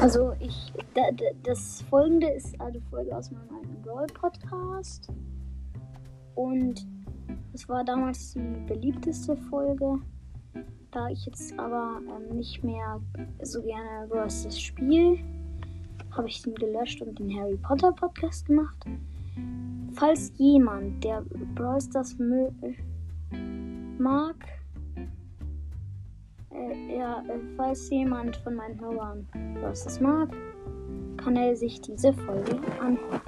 Also ich, da, da, das folgende ist eine Folge aus meinem Brawl Podcast. Und es war damals die beliebteste Folge. Da ich jetzt aber ähm, nicht mehr so gerne Brawl das Spiel, habe ich den gelöscht und den Harry Potter Podcast gemacht. Falls jemand, der Brawl Stars mag, äh, ja, äh, falls jemand von meinen Hörern was mag, kann er sich diese Folge anhören.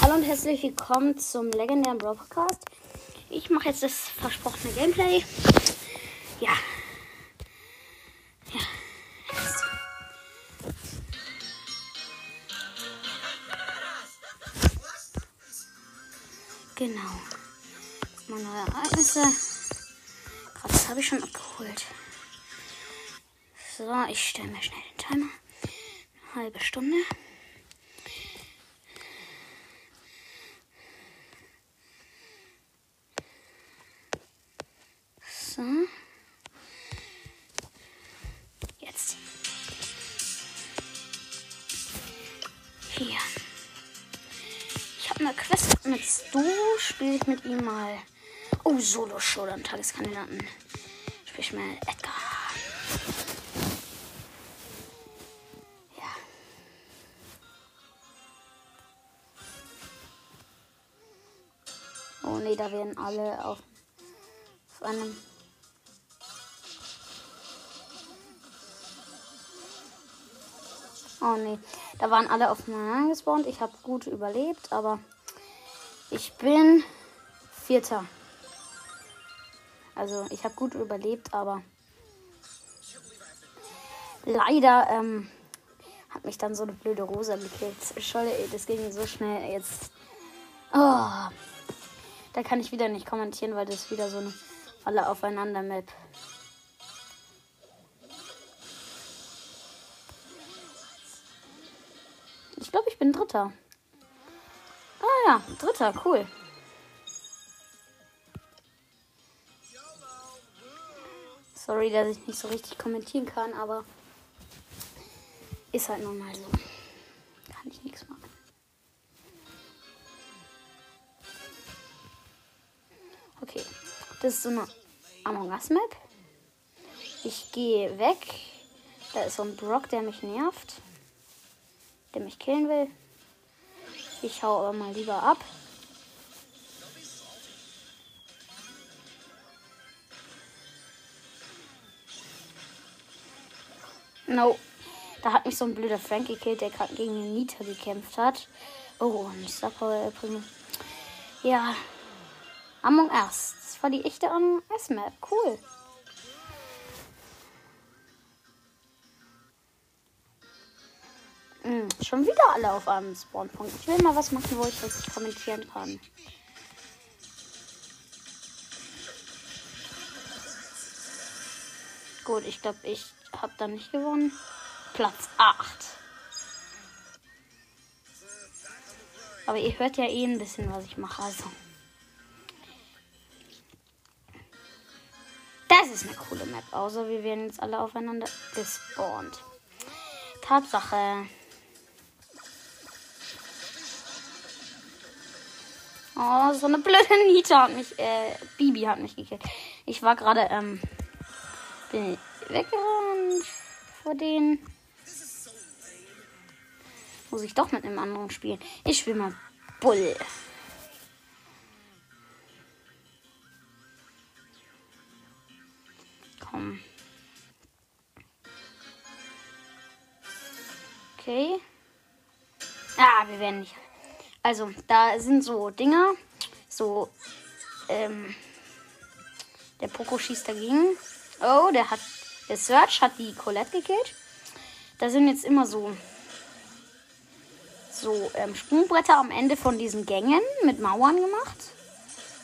Hallo und herzlich willkommen zum legendären Brawl Podcast. Ich mache jetzt das versprochene Gameplay. Ja. Ja. Genau mal neue Ereignisse. Gerade das habe ich schon abgeholt. So, ich stelle mir schnell den Timer. Eine halbe Stunde. So. Jetzt. Hier. Ich habe eine Quest mit Stu. Spiele ich mit ihm mal. Oh, Solo-Showdown, Tageskandidaten. Spiel ich mal Edgar. Oh ne, da werden alle auf, auf einem. Oh ne, da waren alle auf aufeinander gespawnt. Ich habe gut überlebt, aber ich bin Vierter. Also ich habe gut überlebt, aber leider ähm, hat mich dann so eine blöde Rosa gekillt. Scholle, das ging so schnell jetzt. Oh, da kann ich wieder nicht kommentieren, weil das wieder so eine alle aufeinander Map. Ich glaube, ich bin Dritter. Ah ja, Dritter, cool. Sorry, dass ich nicht so richtig kommentieren kann, aber ist halt nun mal so. Kann ich nichts machen. Okay, das ist so eine Among Us Map. Ich gehe weg. Da ist so ein Brock, der mich nervt. Der mich killen will. Ich hau aber mal lieber ab. No. Da hat mich so ein blöder Frank gekillt, der gerade gegen den Nita gekämpft hat. Oh, ein Star Power bringen. Ja. Among Us. Das war die echte Among Us Map. Cool. Hm, schon wieder alle auf einem Spawnpunkt. Ich will mal was machen, wo ich wirklich kommentieren kann. Gut, ich glaube, ich habe da nicht gewonnen. Platz 8. Aber ihr hört ja eh ein bisschen, was ich mache. Also. Das ist eine coole Map. Außer wir werden jetzt alle aufeinander gespawnt. Tatsache. Oh, so eine blöde Nita hat mich, äh, Bibi hat mich gekillt. Ich war gerade, ähm, bin weggerannt vor denen. Muss ich doch mit einem anderen spielen. Ich spiele mal Bull. Komm. Okay. Ah, wir werden nicht. Also, da sind so Dinger. So, ähm. Der Poco schießt dagegen. Oh, der hat der Search hat die Colette gekillt. Da sind jetzt immer so so ähm, Sprungbretter am Ende von diesen Gängen mit Mauern gemacht.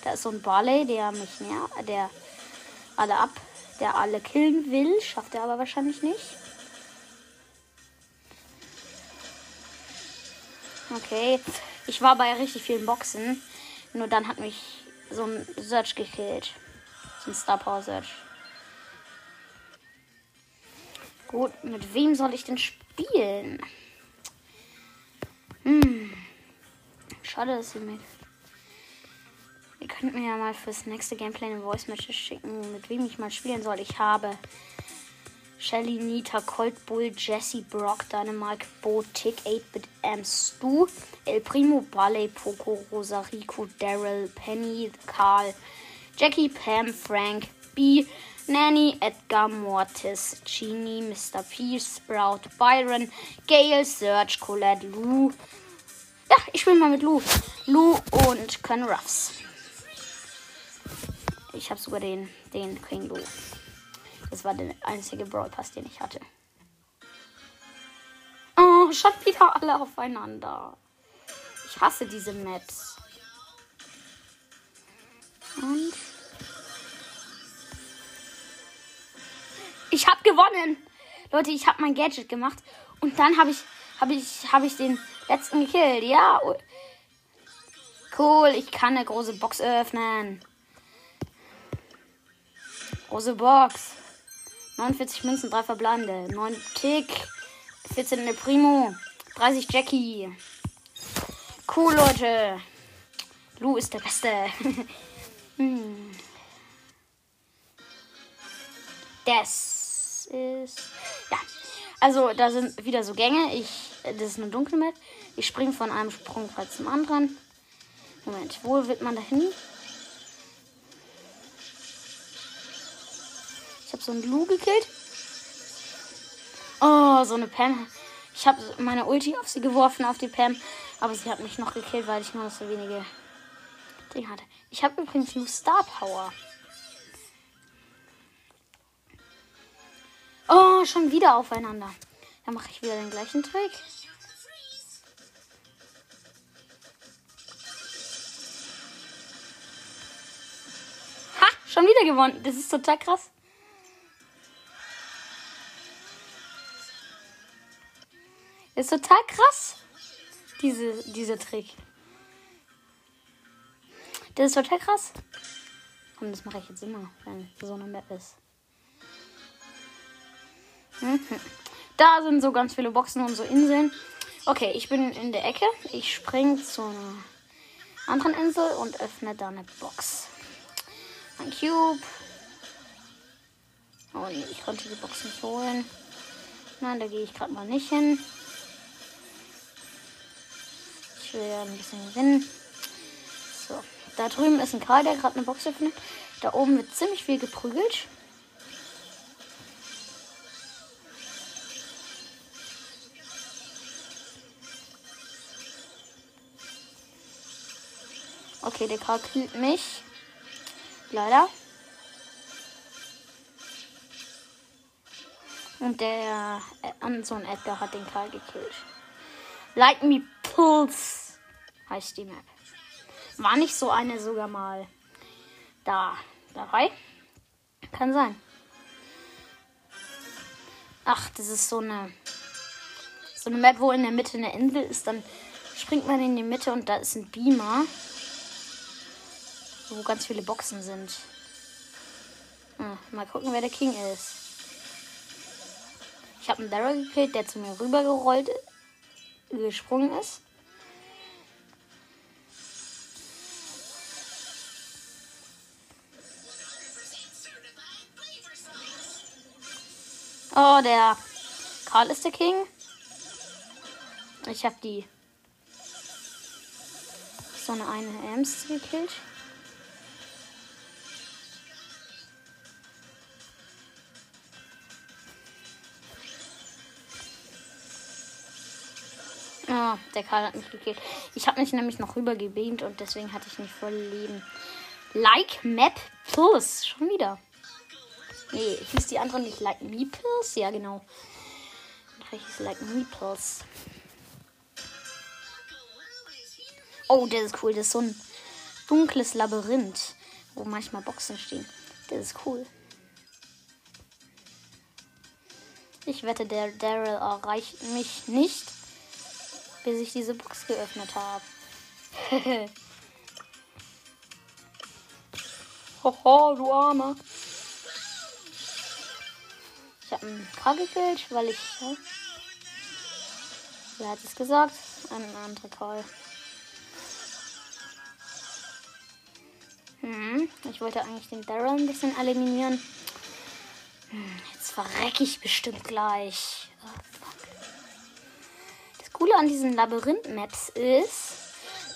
Da ist so ein Barley, der mich mehr, der alle ab, der alle killen will, schafft er aber wahrscheinlich nicht. Okay, ich war bei richtig vielen Boxen, nur dann hat mich so ein Search gekillt. So ein Star Power Search. Gut, mit wem soll ich denn spielen? Hm. Schade, dass sie mir. Ihr könnt mir ja mal fürs nächste Gameplay eine Voice Message schicken, mit wem ich mal spielen soll. Ich habe Shelly, Nita, Colt Bull, Jesse, Brock, Dynamite, Bo, Tick, 8-Bit, M, Stu, El Primo, Ballet, Poco, Rosa, Rico, Daryl, Penny, Karl, Jackie, Pam, Frank, B, Nanny, Edgar, Mortis, Genie, Mr. P, Sprout, Byron, Gail, Serge, Colette, Lou. Ja, ich spiele mal mit Lou. Lou und Con Ruffs. Ich habe sogar den, den King Lou. Das war der einzige Brawl Pass, den ich hatte. Oh, schon wieder alle aufeinander. Ich hasse diese Maps. Und ich habe gewonnen. Leute, ich habe mein Gadget gemacht und dann habe ich habe ich habe ich den letzten gekillt. Ja. Cool, ich kann eine große Box öffnen. Große Box. 49 Münzen, 3 verbleibende. 9 Tick. 14 in der Primo. 30 Jackie. Cool, Leute. Lou ist der Beste. hm. Das ist. Ja. Also, da sind wieder so Gänge. Ich. Das ist eine dunkle Map. Ich springe von einem Sprungpfad zum anderen. Moment, wo wird man da hin? habe so einen Lu gekillt. Oh, so eine Pam. Ich habe meine Ulti auf sie geworfen, auf die Pam. Aber sie hat mich noch gekillt, weil ich nur so wenige Dinge hatte. Ich habe übrigens nur Star Power. Oh, schon wieder aufeinander. Dann mache ich wieder den gleichen Trick. Ha, schon wieder gewonnen. Das ist total krass. Ist total krass. Diese, dieser Trick. Das ist total krass. Komm, das mache ich jetzt immer, wenn so eine Map ist. Da sind so ganz viele Boxen und so Inseln. Okay, ich bin in der Ecke. Ich springe zu einer anderen Insel und öffne da eine Box. Ein Cube. Oh nee, ich konnte die Box nicht holen. Nein, da gehe ich gerade mal nicht hin will ja ein bisschen gewinnen. So, da drüben ist ein Karl, der gerade eine Box öffnet. Da oben wird ziemlich viel geprügelt. Okay, der Karl killt mich. Leider. Und der äh, Anson Edgar hat den Karl gekillt. Like me Pulse heißt die Map. War nicht so eine sogar mal da dabei? Kann sein. Ach, das ist so eine so eine Map, wo in der Mitte eine Insel ist. Dann springt man in die Mitte und da ist ein Beamer, wo ganz viele Boxen sind. Hm, mal gucken, wer der King ist. Ich habe einen Daryl gekillt, der zu mir rübergerollt gesprungen ist. Oh, der Karl ist der King. Ich habe die so eine eine Ems gekillt. Oh, der Karl hat mich gekillt. Ich habe mich nämlich noch rüber gebeamt und deswegen hatte ich nicht voll Leben. Like Map Plus. Schon wieder. Nee, hieß die andere nicht Like Meeples? Ja, genau. Da hieß Like Meeples. Oh, der ist cool. Das ist so ein dunkles Labyrinth, wo manchmal Boxen stehen. Das ist cool. Ich wette, der Daryl erreicht mich nicht, bis ich diese Box geöffnet habe. Hoho, du Armer. einen K gekillt, weil ich. Ja, wer hat es gesagt? Ein anderer Karl. Hm, ich wollte eigentlich den Daryl ein bisschen eliminieren. Hm, jetzt verrecke ich bestimmt gleich. Oh, Coole an diesen Labyrinth-Maps ist,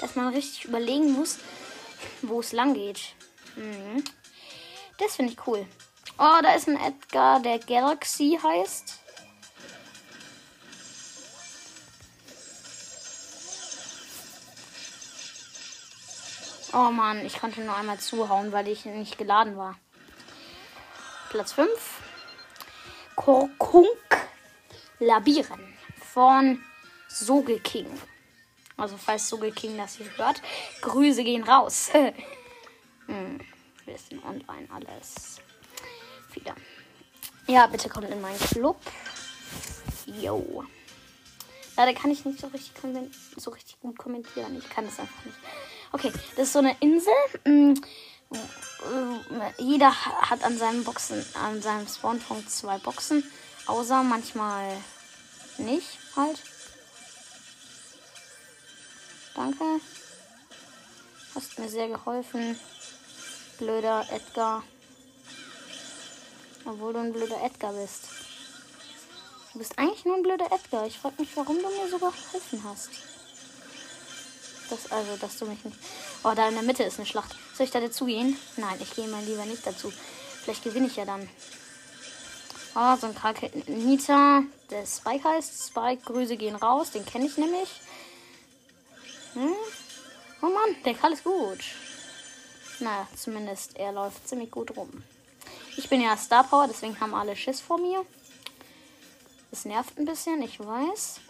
dass man richtig überlegen muss, wo es lang geht. Hm. Das finde ich cool. Oh, da ist ein Edgar, der Galaxy heißt. Oh Mann, ich konnte nur einmal zuhauen, weil ich nicht geladen war. Platz 5. Korkunk Labieren von Soge King. Also falls Soge King das hier hört, Grüße gehen raus. hm, wir sind online alles. Wieder. Ja, bitte kommt in meinen Club. Yo. Leider kann ich nicht so richtig, so richtig gut kommentieren. Ich kann es einfach nicht. Okay, das ist so eine Insel. Mm, jeder hat an seinen Boxen, an seinem Spawnpunkt zwei Boxen. Außer manchmal nicht halt. Danke. Hast mir sehr geholfen. Blöder Edgar. Obwohl du ein blöder Edgar bist. Du bist eigentlich nur ein blöder Edgar. Ich frage mich, warum du mir so geholfen hast. Das, also, dass du mich nicht. Oh, da in der Mitte ist eine Schlacht. Soll ich da dazu gehen? Nein, ich gehe mal lieber nicht dazu. Vielleicht gewinne ich ja dann. Oh, so ein Krake Nita. Der Spike heißt. Spike, Grüße gehen raus. Den kenne ich nämlich. Hm? Oh Mann, der Karl ist gut. Naja, zumindest er läuft ziemlich gut rum. Ich bin ja Star Power, deswegen haben alle Schiss vor mir. Das nervt ein bisschen, ich weiß.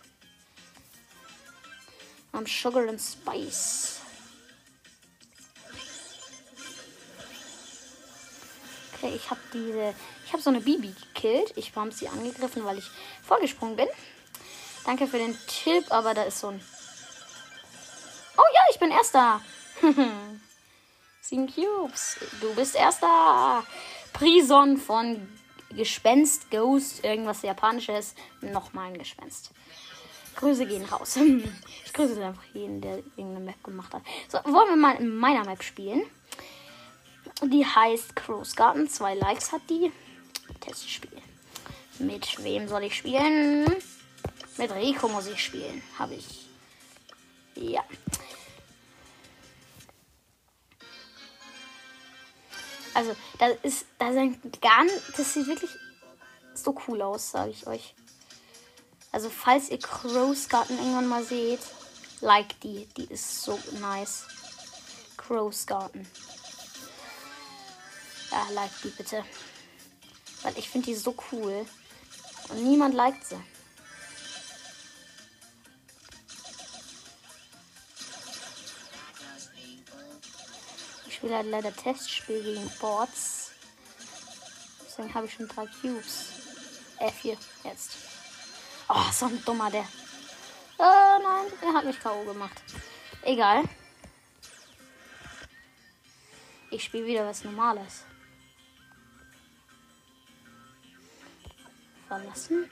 Am Sugar and Spice. Okay, ich habe diese. Ich habe so eine Bibi gekillt. Ich habe sie angegriffen, weil ich vorgesprungen bin. Danke für den Tipp, aber da ist so ein. Ja, ich bin erster. Sieben Cubes. Du bist erster. Prison von Gespenst, Ghost, irgendwas Japanisches. Nochmal ein Gespenst. Grüße gehen raus. Ich grüße einfach jeden, der irgendeine Map gemacht hat. So, wollen wir mal in meiner Map spielen. Die heißt Crow's Garden. Zwei Likes hat die. Testspiel. Mit wem soll ich spielen? Mit Rico muss ich spielen. Habe ich. Ja. Also, da ist, da sind gar das sieht wirklich so cool aus, sage ich euch. Also, falls ihr Crow's Garden irgendwann mal seht, like die, die ist so nice. Crow's Garden. Ja, like die bitte. Weil ich finde die so cool. Und niemand liked sie. Spiele halt leider Testspiel gegen Bots. Deswegen habe ich schon drei Cubes. F4 jetzt. Oh, so ein dummer der. Oh nein, er hat mich K.O. gemacht. Egal. Ich spiele wieder was Normales. Verlassen.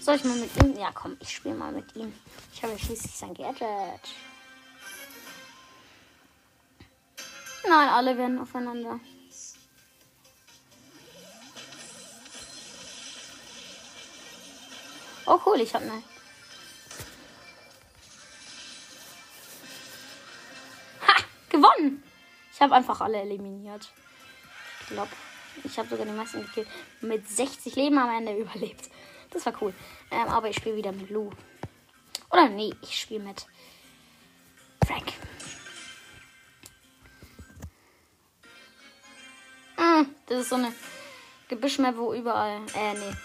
Soll ich mal mit ihm? Ja, komm, ich spiele mal mit ihm. Ich habe schließlich sein Gadget. Nein, alle werden aufeinander. Oh cool, ich habe eine. Ha! Gewonnen! Ich habe einfach alle eliminiert. Ich glaube, ich habe sogar die meisten gekillt. Mit 60 Leben am Ende überlebt. Das war cool. Ähm, aber ich spiele wieder mit Lou. Oder nee, ich spiele mit Frank. Das ist so eine Gebüschmap, wo überall. Äh, nee.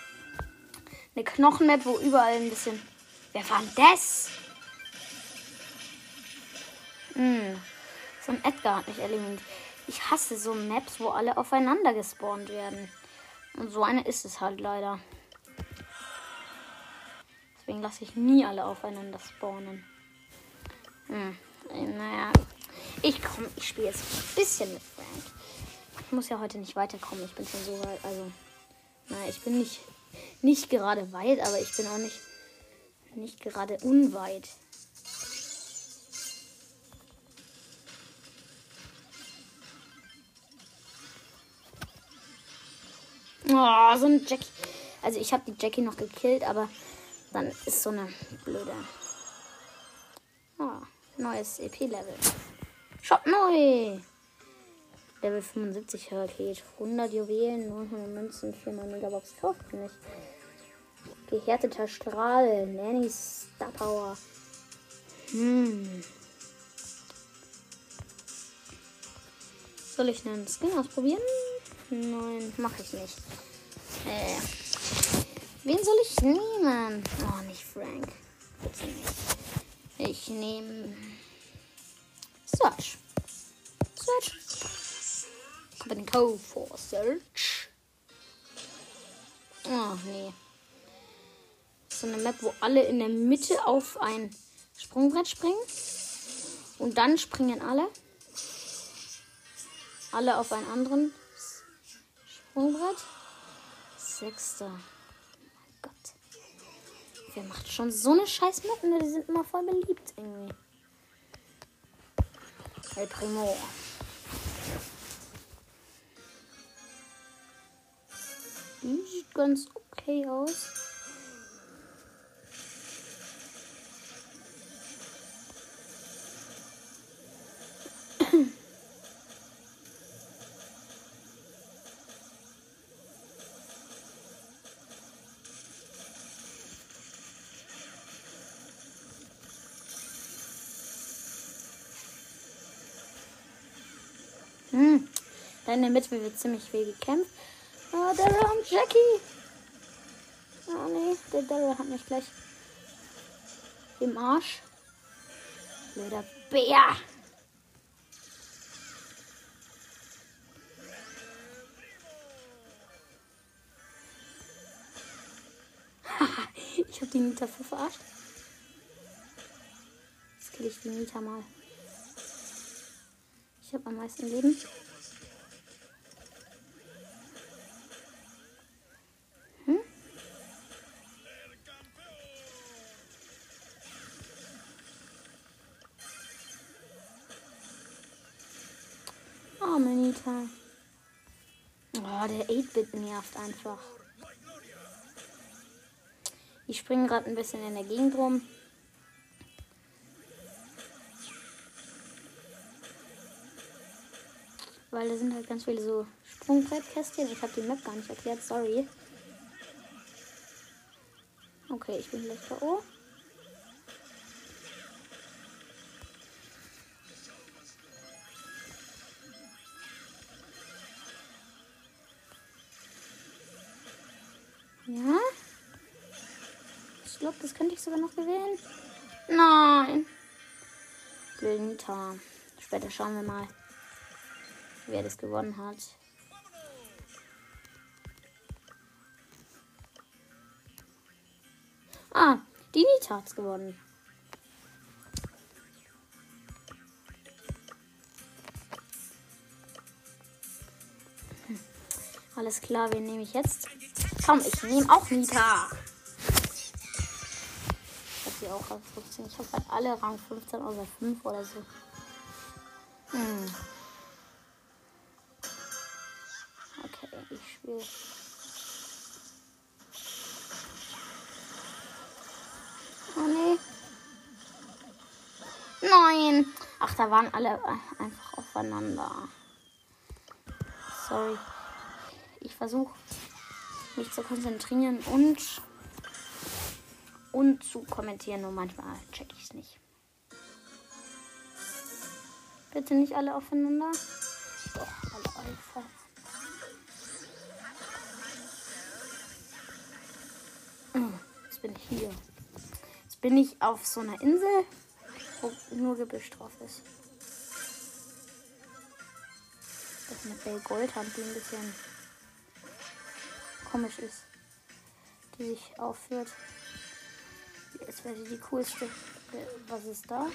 Eine Knochenmap, wo überall ein bisschen. Wer war denn das? Hm. So ein Edgar hat mich eliminiert. Ich hasse so Maps, wo alle aufeinander gespawnt werden. Und so eine ist es halt leider. Deswegen lasse ich nie alle aufeinander spawnen. Hm. Naja. Ich komm, ich spiele jetzt ein bisschen mit Frank. Ich muss ja heute nicht weiterkommen. Ich bin schon so weit. Also, naja, ich bin nicht nicht gerade weit, aber ich bin auch nicht, nicht gerade unweit. Oh, so ein Jackie. Also ich habe die Jackie noch gekillt, aber dann ist so eine blöde. Ah, neues EP-Level. Shop neu. Level 75 Hurricane. 100 Juwelen, 900 Münzen, 400 Megabox kauft nicht. Gehärteter Strahl, Nanny Star Power. Hm. Soll ich einen Skin ausprobieren? Nein, mache ich nicht. Äh. Wen soll ich nehmen? Oh, nicht Frank. Bitte nicht. Ich nehme Search. Search. Company Code for Search. Oh, nee. So eine Map, wo alle in der Mitte auf ein Sprungbrett springen. Und dann springen alle. Alle auf einen anderen Sprungbrett. Sechster. Oh mein Gott. Wer macht schon so eine scheiß Mappen? Die sind immer voll beliebt irgendwie. El Primo. Die sieht ganz okay aus. Hm. Da in der Mitte wird ziemlich viel gekämpft. Daryl und Jackie. Oh nee, der Daryl hat mich gleich im Arsch. Blöder Bär. ich hab die Nita voll verarscht. Jetzt kill ich die Nita mal. Ich habe am meisten Leben. Oh, Manita. Oh, der 8-Bit nervt einfach. Ich springe gerade ein bisschen in der Gegend rum. Weil da sind halt ganz viele so Sprungbrettkästchen. Ich habe die Map gar nicht erklärt, sorry. Okay, ich bin gleich K.O. Ja? Ich glaube, das könnte ich sogar noch gewinnen. Nein. Blöder Später schauen wir mal, wer das gewonnen hat. Ah, die Nita hat's gewonnen. Hm. Alles klar, wen nehme ich jetzt? Komm, ich nehme auch Nita. Auch auf 15. Ich habe halt alle Rang 15 außer 5 oder so. Hm. Okay, ich spiele. Oh nee. Nein. Ach, da waren alle einfach aufeinander. Sorry. Ich versuche mich zu konzentrieren und und zu kommentieren. Nur manchmal check ich es nicht. Bitte nicht alle aufeinander. Doch, alle aufeinander. Jetzt bin ich hier. Jetzt bin ich auf so einer Insel, wo nur Gebüsch drauf ist. Das eine Bell Goldhand, die ein bisschen komisch ist. Die sich aufführt. Jetzt wäre die coolste. Was ist da?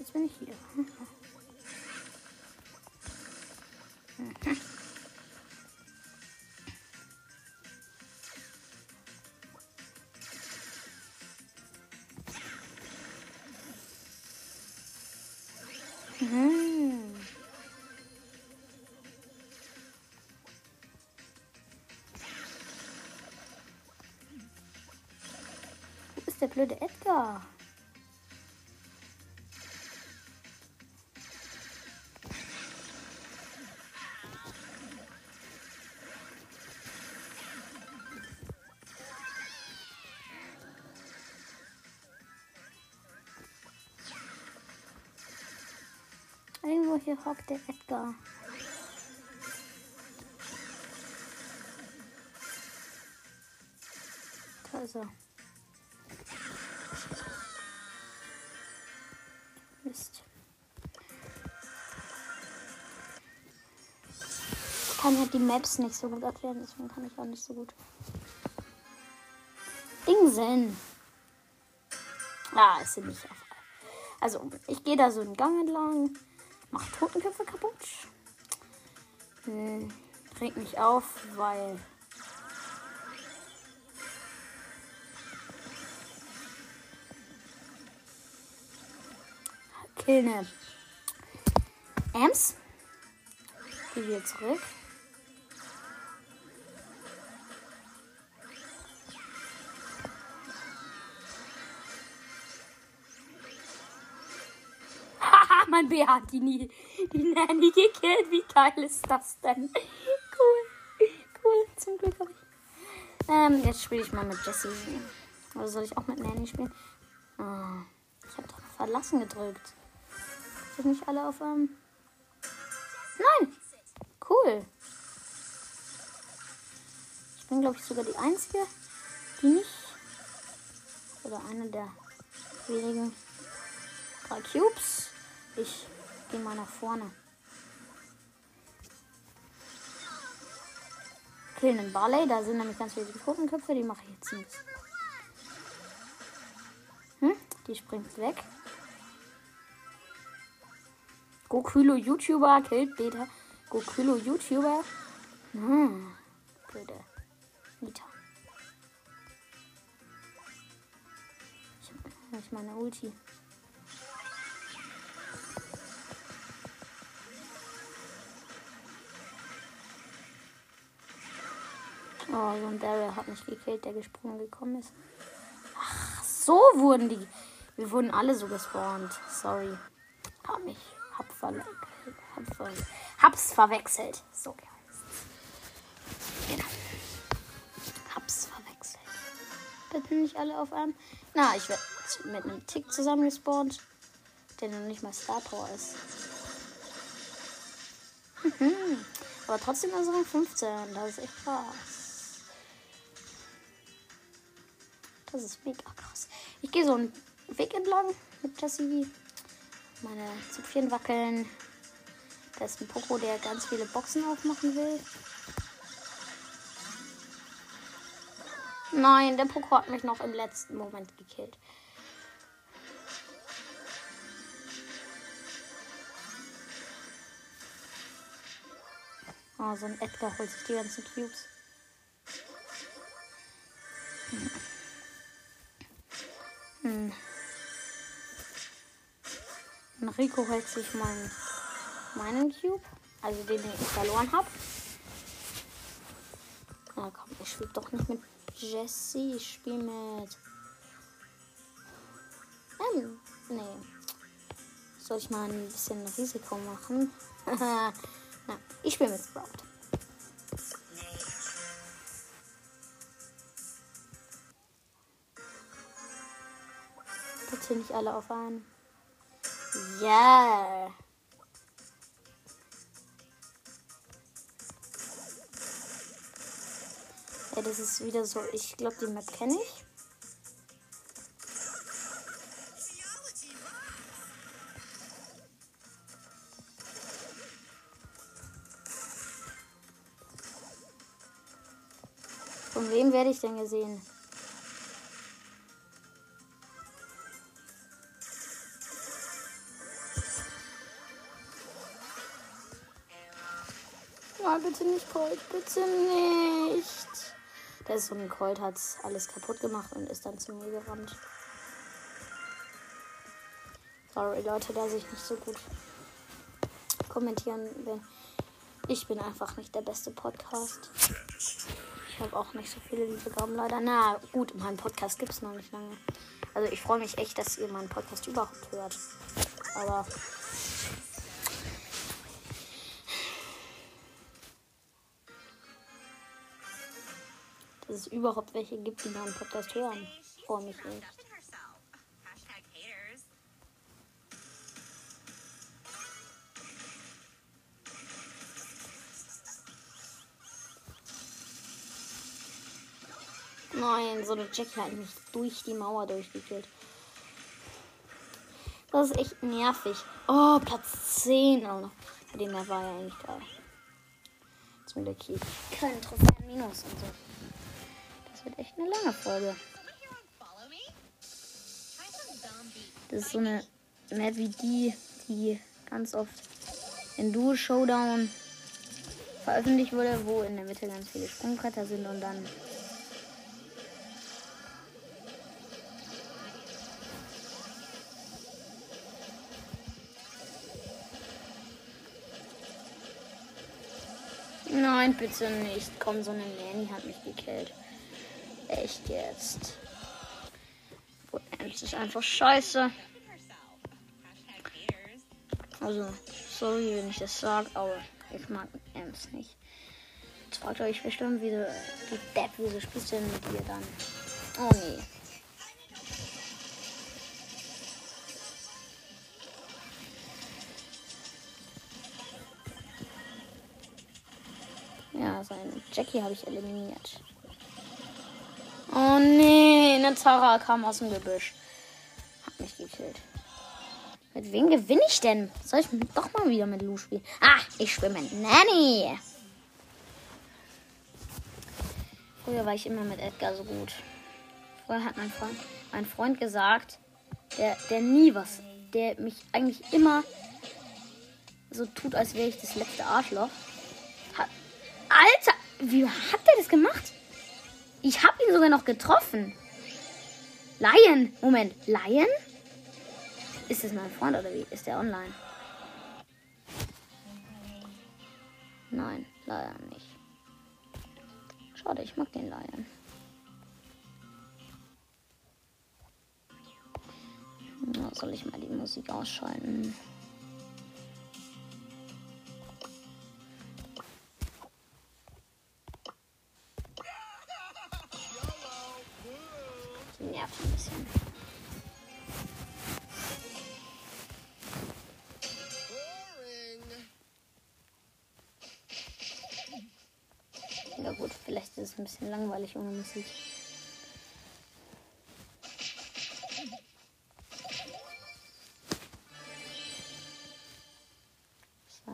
Jetzt bin ich hier. blöde Edgar. Irgendwo hier hockt der Edgar. Da ist er. Kann halt die Maps nicht so gut erklären, deswegen kann ich auch nicht so gut. Dingsen. Ah, ist sie nicht auf. Also, ich gehe da so einen Gang entlang, mache Totenköpfe kaputt. Hm, regt mich auf, weil Kilne. Ems. Geh wieder zurück. Mein Bär hat die, nie, die Nanny gekillt. Wie geil ist das denn? Cool. Cool. Zum Glück habe ich. Ähm, jetzt spiele ich mal mit Jessie. Oder soll ich auch mit Nanny spielen? Oh, ich habe doch verlassen gedrückt. Sind nicht alle auf einem. Nein! Cool. Ich bin, glaube ich, sogar die Einzige, die nicht. Oder eine der wenigen. Drei Cubes. Ich gehe mal nach vorne. Killen den Barley. Da sind nämlich ganz viele Totenköpfe. Die mache ich jetzt nicht. Hm? Die springt weg. Gokulo YouTuber killt Beta. Gokulo YouTuber. Hm. Blöde. Nita. Ich nicht meine Ulti. Oh, so ein Daryl hat mich gekillt, der gesprungen gekommen ist. Ach, so wurden die. Wir wurden alle so gespawnt. Sorry. Hab mich. Hab, hab ver hab's verwechselt. So. Genau. Hab's verwechselt. Bitte nicht alle auf einem. Na, ich werde mit einem Tick zusammengespawnt, der noch nicht mal Star Power ist. Mhm. Aber trotzdem nur so 15. Das ist echt krass. Das ist mega krass. Ich gehe so einen Weg entlang mit Jessie. Meine Zupfchen wackeln. Da ist ein Poco, der ganz viele Boxen aufmachen will. Nein, der Poco hat mich noch im letzten Moment gekillt. Ah, so ein Edgar holt sich die ganzen Cubes. Hm. Rico holt sich meinen, meinen Cube, also den, den ich verloren habe. Na komm, ich spiele doch nicht mit Jesse, ich spiele mit. Ähm, nee. Soll ich mal ein bisschen Risiko machen? Na, ich spiele mit Sprout. Bitte nicht alle auf einen. Ja. Ja, das ist wieder so. Ich glaube, die Map kenne ich. Von wem werde ich denn gesehen? Bitte nicht Colt, bitte nicht. Der ist so ein Colt, hat alles kaputt gemacht und ist dann zu mir gerannt. Sorry, Leute, dass ich nicht so gut kommentieren bin. Ich bin einfach nicht der beste Podcast. Ich habe auch nicht so viele Liebegaben leider. Na gut, mein Podcast gibt es noch nicht lange. Also ich freue mich echt, dass ihr meinen Podcast überhaupt hört. Aber überhaupt welche gibt, die meinen Podcast hören. Freue mich echt. Nein, so eine Jackie hat mich durch die Mauer durchgekillt. Das ist echt nervig. Oh, Platz 10 auch noch. Bei dem war ja eigentlich geil. Zum Glück hier kein Trophäen Minus und so. Das wird echt eine lange Folge. Das ist so eine Map wie die, die ganz oft in Duo Showdown veröffentlicht wurde, wo in der Mitte ganz viele Sprungbretter sind und dann Nein, bitte nicht. Komm, so eine Nanny hat mich gekillt. Echt jetzt. Ems ist einfach scheiße. Also, sorry, wenn ich das sage, aber ich mag Ems nicht. Jetzt fragt euch bestimmt, wie du, die Depp, wieso spielst du denn mit dir dann? Oh nee. Ja, seine Jackie habe ich eliminiert. Oh nee, eine Tara kam aus dem Gebüsch. Hat mich gekillt. Mit wem gewinne ich denn? Soll ich doch mal wieder mit Lu spielen? Ah, ich spiele mit Nanny. Früher war ich immer mit Edgar so gut. Vorher hat mein Freund, mein Freund gesagt, der, der nie was, der mich eigentlich immer so tut, als wäre ich das letzte Arschloch. Hat, Alter, wie hat der das gemacht? Ich habe ihn sogar noch getroffen. Lion. Moment, Lion? Ist das mein Freund oder wie? Ist der online? Nein, leider nicht. Schade, ich mag den Lion. Soll ich mal die Musik ausschalten? Bisschen langweilig ohne Musik. So.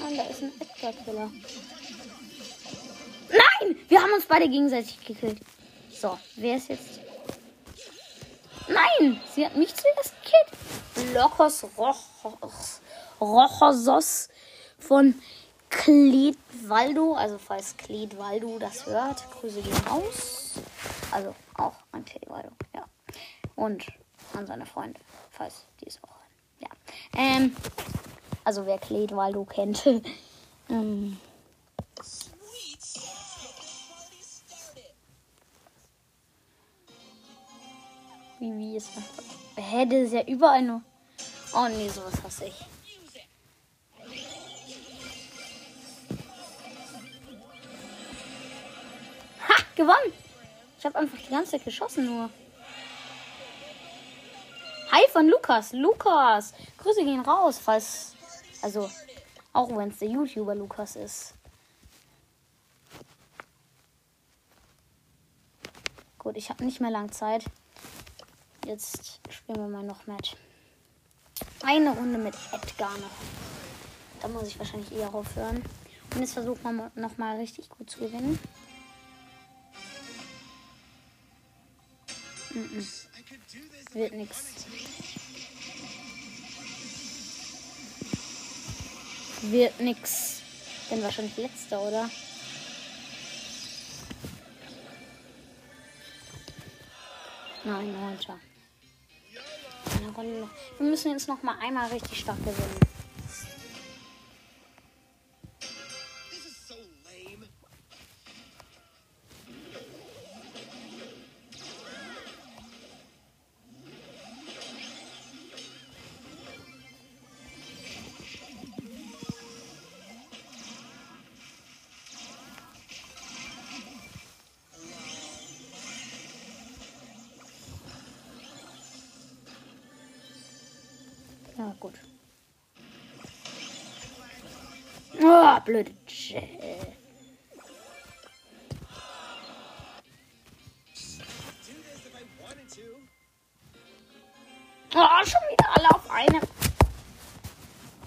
Nein, da ist ein Edgar-Killer. Wir haben uns beide gegenseitig gekillt. So, wer ist jetzt? Nein, sie hat mich zuerst gekillt. Lokos Rochosos von Kledwaldo. Also falls Kledwaldo das hört, Grüße gehen raus. Also auch an Kledwaldo, ja. Und an seine Freunde, falls die es auch hören. Ja. Ähm, also wer Kledwaldo kennt. ähm, Wie, wie ist das? Hä, das ist ja überall nur. Oh nee, sowas hasse ich. Gewonnen. Ich habe einfach die ganze Zeit geschossen nur. Hi von Lukas. Lukas. Grüße gehen raus, falls. Also, auch wenn es der YouTuber Lukas ist. Gut, ich habe nicht mehr lang Zeit. Jetzt spielen wir mal noch mit. Eine Runde mit Edgar noch. Da muss ich wahrscheinlich eher aufhören. Und jetzt versuchen wir noch mal richtig gut zu gewinnen. Wird nichts. Wird nix. Bin wahrscheinlich letzter, oder? Nein, noch. Wir müssen jetzt noch mal einmal richtig stark gewinnen. Gut. Oh, blöde J Oh, schon wieder alle auf eine.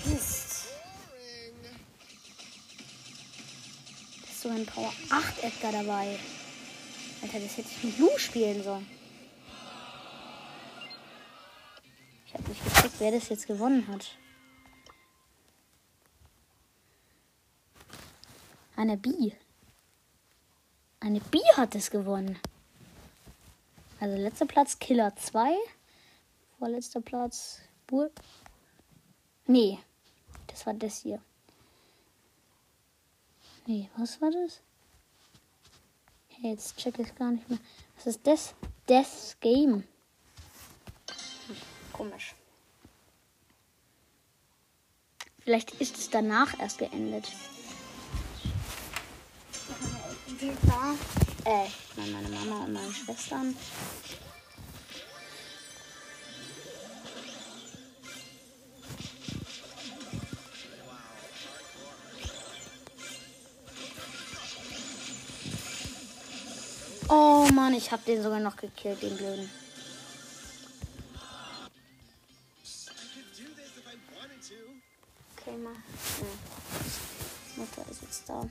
Mist. Da ist so ein Power 8 Edgar dabei. Alter, das hätte ich mit Lu spielen sollen. Wer das jetzt gewonnen hat. Eine Bi. Eine Bi hat es gewonnen. Also letzter Platz Killer 2. Vorletzter Platz Bur. Nee, das war das hier. Nee, was war das? Hey, jetzt check ich gar nicht mehr. Was ist das? Death Game. Komisch. Vielleicht ist es danach erst geendet. Äh, meine Mama und meine Schwestern. Oh Mann, ich hab den sogar noch gekillt, den blöden. Okay, mal. Nee. Mutter ist jetzt da.